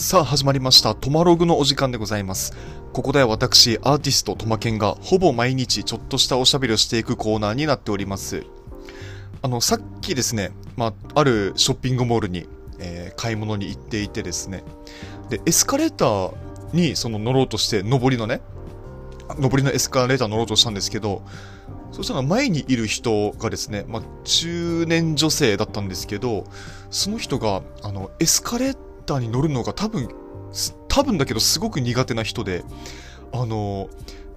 さあ始まりました。トマログのお時間でございます。ここでは私、アーティストトマケンがほぼ毎日ちょっとしたおしゃべりをしていくコーナーになっております。あの、さっきですね、まあ、あるショッピングモールに、えー買い物に行っていてですね、で、エスカレーターにその乗ろうとして、上りのね、上りのエスカレーター乗ろうとしたんですけど、そしたら前にいる人がですね、まあ、中年女性だったんですけど、その人が、あの、エスカレーターターに乗るのが多分、多分だけどすごく苦手な人で、あの、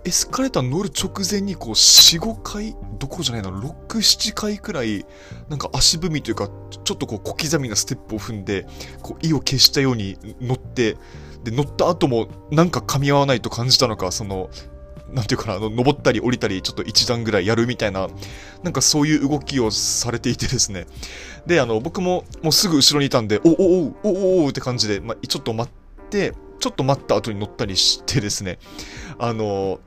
エスカレーター乗る直前にこう4、5回どころじゃないな、6、7回くらい、なんか足踏みというか、ちょっとこう小刻みなステップを踏んで、こう意を消したように乗って、で、乗った後もなんか噛み合わないと感じたのか、その、なんていうかな、あの、登ったり降りたり、ちょっと一段ぐらいやるみたいな、なんかそういう動きをされていてですね。で、あの、僕ももうすぐ後ろにいたんで、おおおおおおって感じで、まあ、ちょっと待って、ちょっと待った後に乗ったりしてですね、あの、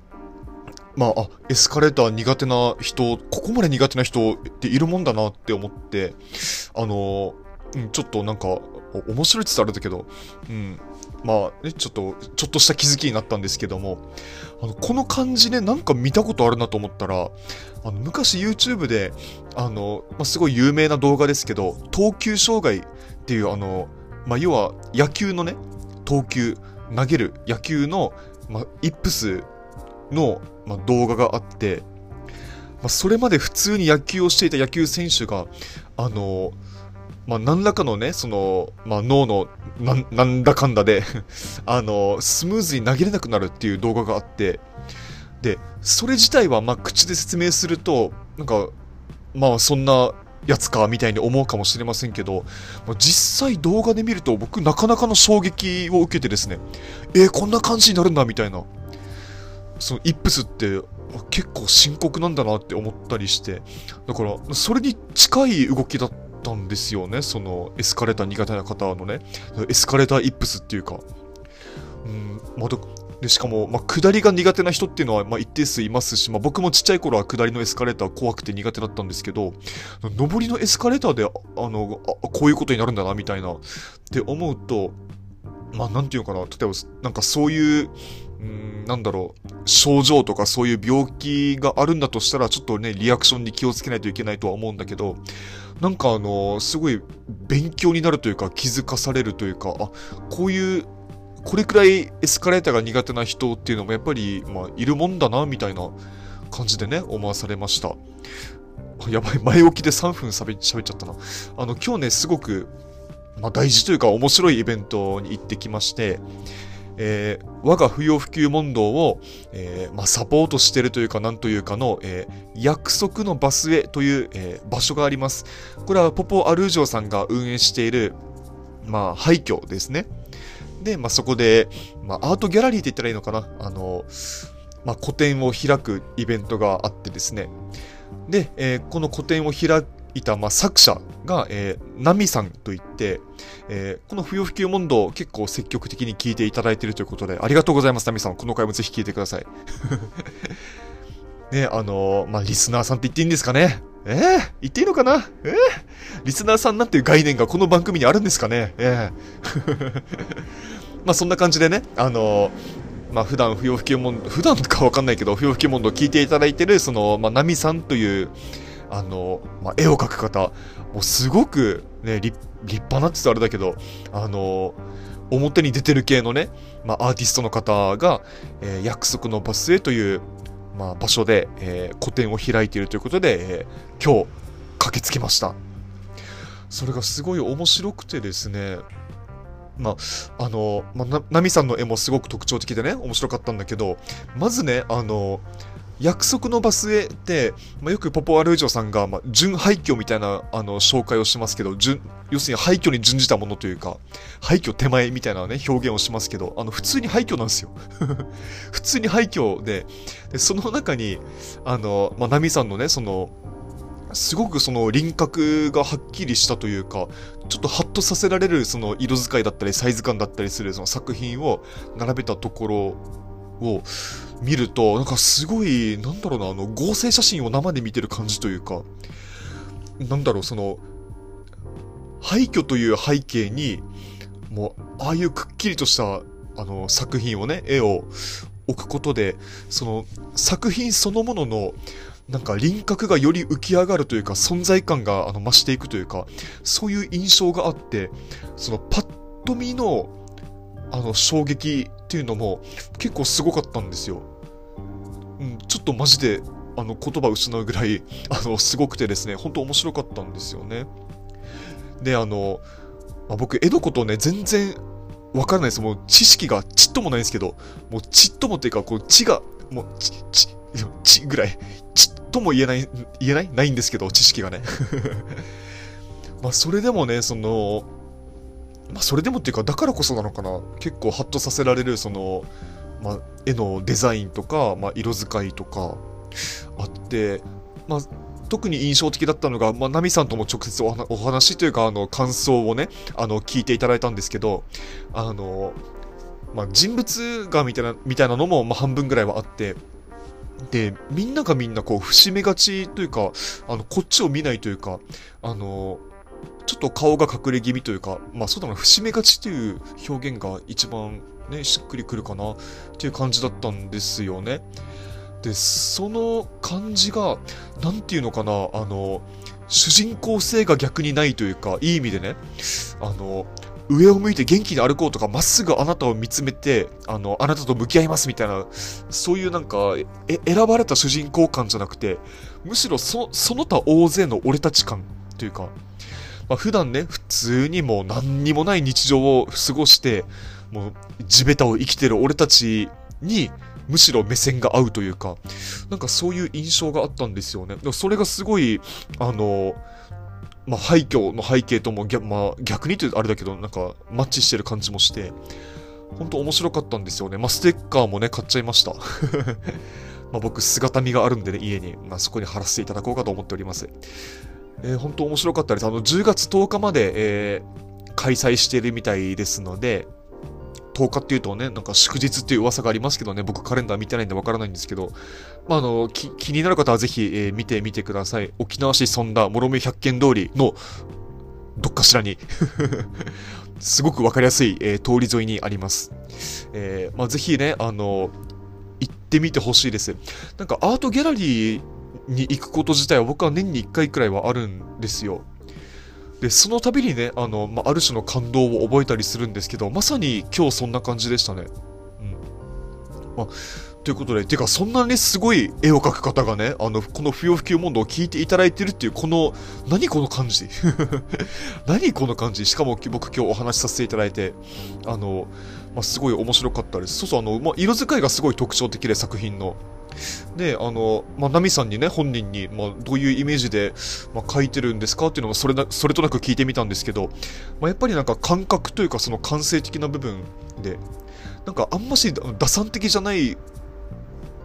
まあ、あ、エスカレーター苦手な人、ここまで苦手な人っているもんだなって思って、あの、うん、ちょっとなんか、面白いって言ったらあれだけど、うん、まあ、ね、ちょっと、ちょっとした気づきになったんですけども、あの、この感じね、なんか見たことあるなと思ったら、あの、昔 YouTube で、あの、まあ、すごい有名な動画ですけど、投球障害っていう、あの、まあ、要は野球のね、投球、投げる野球の、まあ、イップスの、まあ、動画があって、まあ、それまで普通に野球をしていた野球選手が、あの、まあ、何らかのね、その、まあ、脳の、な、なんだかんだで、あの、スムーズに投げれなくなるっていう動画があって、で、それ自体は、まあ、口で説明すると、なんか、まあ、そんなやつか、みたいに思うかもしれませんけど、実際動画で見ると、僕、なかなかの衝撃を受けてですね、えーこんな感じになるんだ、みたいな。その、イップスって、結構深刻なんだなって思ったりして、だから、それに近い動きだったたんですよね、その、エスカレーター苦手な方のね、エスカレーターイップスっていうか。うん、まあ、どでしかも、まあ、下りが苦手な人っていうのは、まあ、一定数いますし、まあ、僕もちっちゃい頃は下りのエスカレーター怖くて苦手だったんですけど、上りのエスカレーターで、あの、あこういうことになるんだな、みたいな、って思うと、まあ、なんていうのかな、例えば、なんかそうい、うん、なんだろう、症状とかそういう病気があるんだとしたら、ちょっとね、リアクションに気をつけないといけないとは思うんだけど、なんかあの、すごい勉強になるというか、気づかされるというか、あ、こういう、これくらいエスカレーターが苦手な人っていうのもやっぱり、まあ、いるもんだな、みたいな感じでね、思わされました。やばい、前置きで3分喋っちゃったな。あの、今日ね、すごく、まあ、大事というか面白いイベントに行ってきまして、えー我が不要不急問答を、えーまあ、サポートしてるというか、なんというかの、えー約束のバスへという、え場所があります。これはポポ・アルージョーさんが運営している、まあ、廃墟ですね。で、まあ、そこで、まあ、アートギャラリーって言ったらいいのかな。あの、まあ、個展を開くイベントがあってですね。で、えーこの個展を開くいた、まあ、作者が、えーナミさんといって、えーこの不要不急問答結構積極的に聞いていただいているということで、ありがとうございます、ナミさん。この回もぜひ聞いてください。ね、あのーまあ、リスナーさんって言っていいんですかね？えー、言っていいのかな？えー、リスナーさんなんていう概念がこの番組にあるんですかね？えー まあ、そんな感じでね、あのまあ、普段不要不急問、普段かわかんないけど、不要不急問答を聞いていただいてる、その、まあ、ナミさんという、あのまあ、絵を描く方、もうすごくね、立派なって言ったらあれだけど、あの表に出てる系のね、まあ、アーティストの方が、えー約束のバスへという、まあ、場所で、えー個展を開いているということで、えー今日、駆けつけました。それがすごい面白くてですね、まあ、あの、まあ、ナミさんの絵もすごく特徴的でね、面白かったんだけど、まずね、あの、約束のバスへって、まあ、よくポポアルージョさんが、まあ、準廃墟みたいなあの紹介をしますけど、準要するに廃墟に準じたものというか、廃墟手前みたいなね、表現をしますけど、あの、普通に廃墟なんですよ。普通に廃墟で、でその中に、あの、まあ、ナミさんのね、その、すごくその輪郭がはっきりしたというか、ちょっとハッとさせられるその色使いだったりサイズ感だったりするその作品を並べたところを見ると、なんかすごい、なんだろうな、あの合成写真を生で見てる感じというか、なんだろう、その、廃墟という背景に、もう、ああいうくっきりとした、あの、作品をね、絵を置くことで、その、作品そのものの、なんか輪郭がより浮き上がるというか、存在感があの増していくというか、そういう印象があって、そのパッと見の、あの、衝撃っていうのも結構すごかったんですよ。うん、ちょっとマジで、あの、言葉失うぐらい、あの、すごくてですね、本当面白かったんですよね。で、あの、まあ、僕、江戸ことね、全然わからないです。もう知識がちっともないんですけど、もうちっともっていうか、こう、知が、もう、ち、ち、ちぐらい、ちっとも言えない、言えない？ないんですけど、知識がね。まあ、それでもね、その、まあ、それでもっていうか、だからこそなのかな。結構ハッとさせられる、その、まあ、絵のデザインとか、まあ、色使いとか、あって、まあ、特に印象的だったのが、まあ、ナミさんとも直接お話お話というか、あの、感想をね、あの、聞いていただいたんですけど、あの、まあ、人物画みたいな、みたいなのも、まあ、半分ぐらいはあって、で、みんながみんなこう、伏し目がちというか、あの、こっちを見ないというか、あの、ちょっと顔が隠れ気味というか、まあそうだな、伏し目がちという表現が一番ね、しっくりくるかなっていう感じだったんですよね。で、その感じが、なんていうのかな、あの、主人公性が逆にないというか、いい意味でね、あの、上を向いて元気に歩こうとか、まっすぐあなたを見つめて、あの、あなたと向き合いますみたいな、そういうなんか、え、選ばれた主人公感じゃなくて、むしろそ、その他大勢の俺たち感というか、まあ、普段ね、普通にもう何にもない日常を過ごして、もう地べたを生きてる俺たちに、むしろ目線が合うというか、なんかそういう印象があったんですよね。それがすごい、あの、まあ、廃墟の背景とも逆,、まあ、逆にというとあれだけど、なんかマッチしてる感じもして、本当面白かったんですよね。まあ、ステッカーもね、買っちゃいました。ま僕、姿見があるんでね、家に、まあ、そこに貼らせていただこうかと思っております。えー本当面白かったです。あの、10月10日まで、えー開催しているみたいですので、10日っていうとね、なんか祝日っていう噂がありますけどね、僕カレンダー見てないんでわからないんですけど、まあ、あの、き気になる方はぜひ、えー見てみてください。沖縄市そんだ諸見百軒通りのどっかしらに すごくわかりやすい、えー通り沿いにあります。えーまあ、ぜひね、あの、行ってみてほしいです。なんかアートギャラリーに行くこと自体は僕は年に1回くらいはあるんですよ。で、その度にね、あの、まあ、ある種の感動を覚えたりするんですけど、まさに今日そんな感じでしたね。うん。まあ、ということで、てか、そんなにすごい絵を描く方がね、あの、この不要不急問答を聞いていただいてるっていう、この、何この感じ？何この感じ？しかも僕今日お話しさせていただいて、あの、まあ、すごい面白かったです。そうそう、あの、まあ、色使いがすごい特徴的で、作品の。で、あの、まあ、ナミさんにね、本人に、まあ、どういうイメージで、まあ、書いてるんですかっていうのも、それな、それとなく聞いてみたんですけど、まあ、やっぱりなんか感覚というか、その感性的な部分で、なんかあんまし打算的じゃない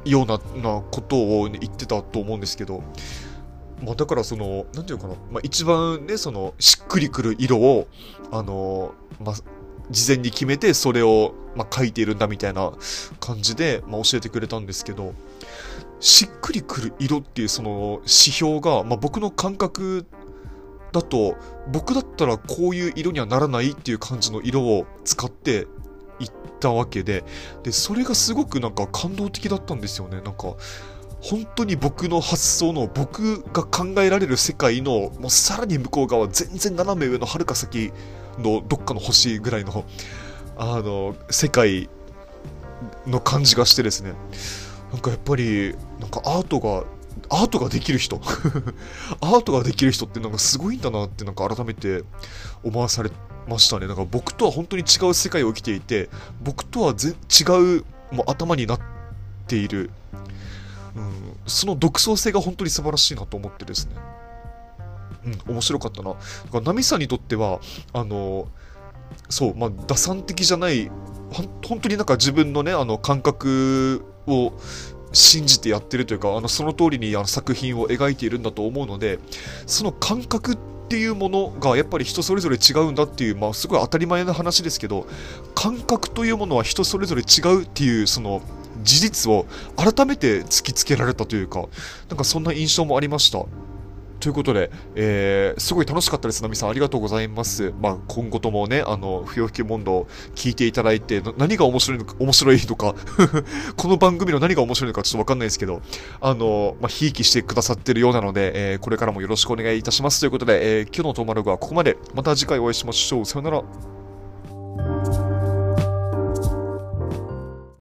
ようななことを、言ってたと思うんですけど、まあ、だからその、なんていうのかな、まあ、一番ね、その、しっくりくる色を、あの、まあ、事前に決めて、それを、まあ、書いているんだみたいな感じで、まあ、教えてくれたんですけど、しっくりくる色っていうその指標が、まあ、僕の感覚だと、僕だったらこういう色にはならないっていう感じの色を使っていったわけで、で、それがすごくなんか感動的だったんですよね。なんか、本当に僕の発想の、僕が考えられる世界の、もうさらに向こう側、全然斜め上の遥か先のどっかの星ぐらいの、あの、世界の感じがしてですね。なんかやっぱり、なんかアートが、アートができる人 アートができる人ってなんかすごいんだなってなんか改めて思わされましたね。なんか僕とは本当に違う世界を生きていて、僕とは違うもう頭になっている、うん、その独創性が本当に素晴らしいなと思ってですね。うん、面白かったな。だからナミさんにとっては、あの、そう、まあ、打算的じゃない、本当になんか自分のね、あの感覚を信じてやってるというか、あのその通りにあの作品を描いているんだと思うので、その感覚っていうものがやっぱり人それぞれ違うんだっていう、まあ、すごい当たり前な話ですけど、感覚というものは人それぞれ違うっていう、その事実を改めて突きつけられたというか、なんかそんな印象もありました。ということで、えー、すごい楽しかったです。ナミさん、ありがとうございます。まあ、今後ともね、あの、不要不急問答聞いていただいて、何が面白いのか、面白いのか この番組の何が面白いのかちょっとわかんないですけど、あの、まあ、ひいきしてくださってるようなので、えー、これからもよろしくお願いいたします。ということで、えー、今日のトーマログはここまで。また次回お会いしましょう。さよなら。